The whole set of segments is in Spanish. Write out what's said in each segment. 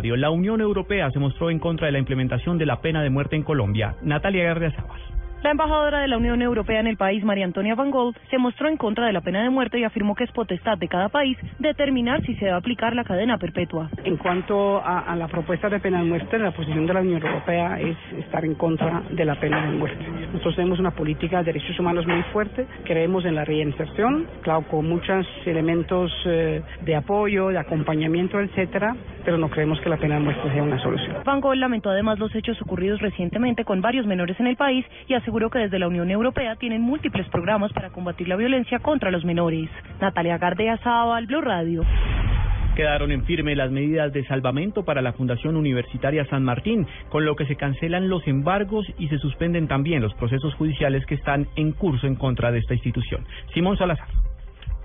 La Unión Europea se mostró en contra de la implementación de la pena de muerte en Colombia. Natalia Gardiazabal. La embajadora de la Unión Europea en el país, María Antonia Van Gogh, se mostró en contra de la pena de muerte y afirmó que es potestad de cada país determinar si se debe aplicar la cadena perpetua. En cuanto a, la propuesta de pena de muerte, la posición de la Unión Europea es estar en contra de la pena de muerte. Nosotros tenemos una política de derechos humanos muy fuerte, creemos en la reinserción, claro, con muchos elementos eh, de apoyo, de acompañamiento, etcétera, pero no creemos que la pena de muerte sea una solución. Van Gogh lamentó además los hechos ocurridos recientemente con varios menores en el país y aseguró que desde la Unión Europea tienen múltiples programas para combatir la violencia contra los menores. Natalia Gardea al Blue Radio. Quedaron en firme las medidas de salvamento para la Fundación Universitaria San Martín, con lo que se cancelan los embargos y se suspenden también los procesos judiciales que están en curso en contra de esta institución. Simón Salazar.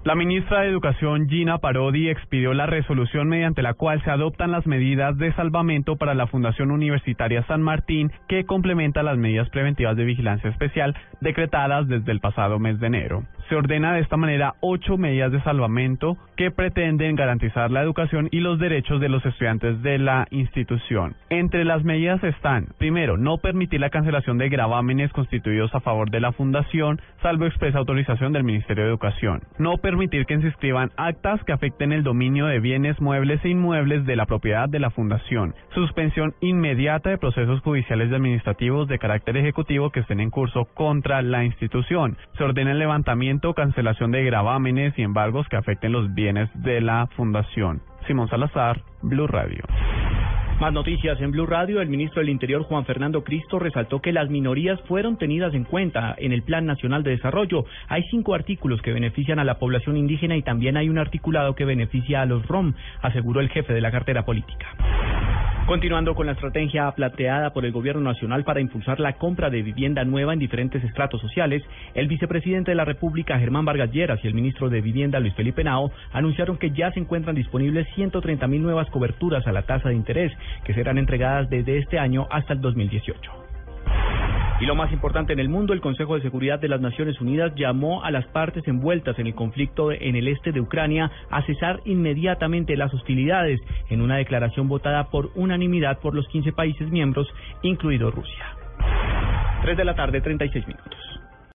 La ministra de Educación Gina Parodi expidió la resolución mediante la cual se adoptan las medidas de salvamento para la Fundación Universitaria San Martín que complementa las medidas preventivas de vigilancia especial decretadas desde el pasado mes de enero. Se ordena de esta manera ocho medidas de salvamento que pretenden garantizar la educación y los derechos de los estudiantes de la institución. Entre las medidas están, primero, no permitir la cancelación de gravámenes constituidos a favor de la fundación, salvo expresa autorización del Ministerio de Educación. No permitir que se inscriban actas que afecten el dominio de bienes muebles e inmuebles de la propiedad de la fundación. Suspensión inmediata de procesos judiciales y administrativos de carácter ejecutivo que estén en curso contra la institución. Se ordena el levantamiento cancelación de gravámenes y embargos que afecten los bienes de la Fundación. Simón Salazar, Blue Radio. Más noticias en Blue Radio. El ministro del Interior, Juan Fernando Cristo, resaltó que las minorías fueron tenidas en cuenta en el Plan Nacional de Desarrollo. Hay cinco artículos que benefician a la población indígena y también hay un articulado que beneficia a los ROM, aseguró el jefe de la cartera política. Continuando con la estrategia planteada por el Gobierno Nacional para impulsar la compra de vivienda nueva en diferentes estratos sociales, el vicepresidente de la República, Germán Vargas Lleras, y el ministro de Vivienda, Luis Felipe Nao, anunciaron que ya se encuentran disponibles 130 mil nuevas coberturas a la tasa de interés que serán entregadas desde este año hasta el 2018. Y lo más importante en el mundo, el Consejo de Seguridad de las Naciones Unidas llamó a las partes envueltas en el conflicto en el este de Ucrania a cesar inmediatamente las hostilidades en una declaración votada por unanimidad por los 15 países miembros, incluido Rusia. 3 de la tarde, 36 minutos.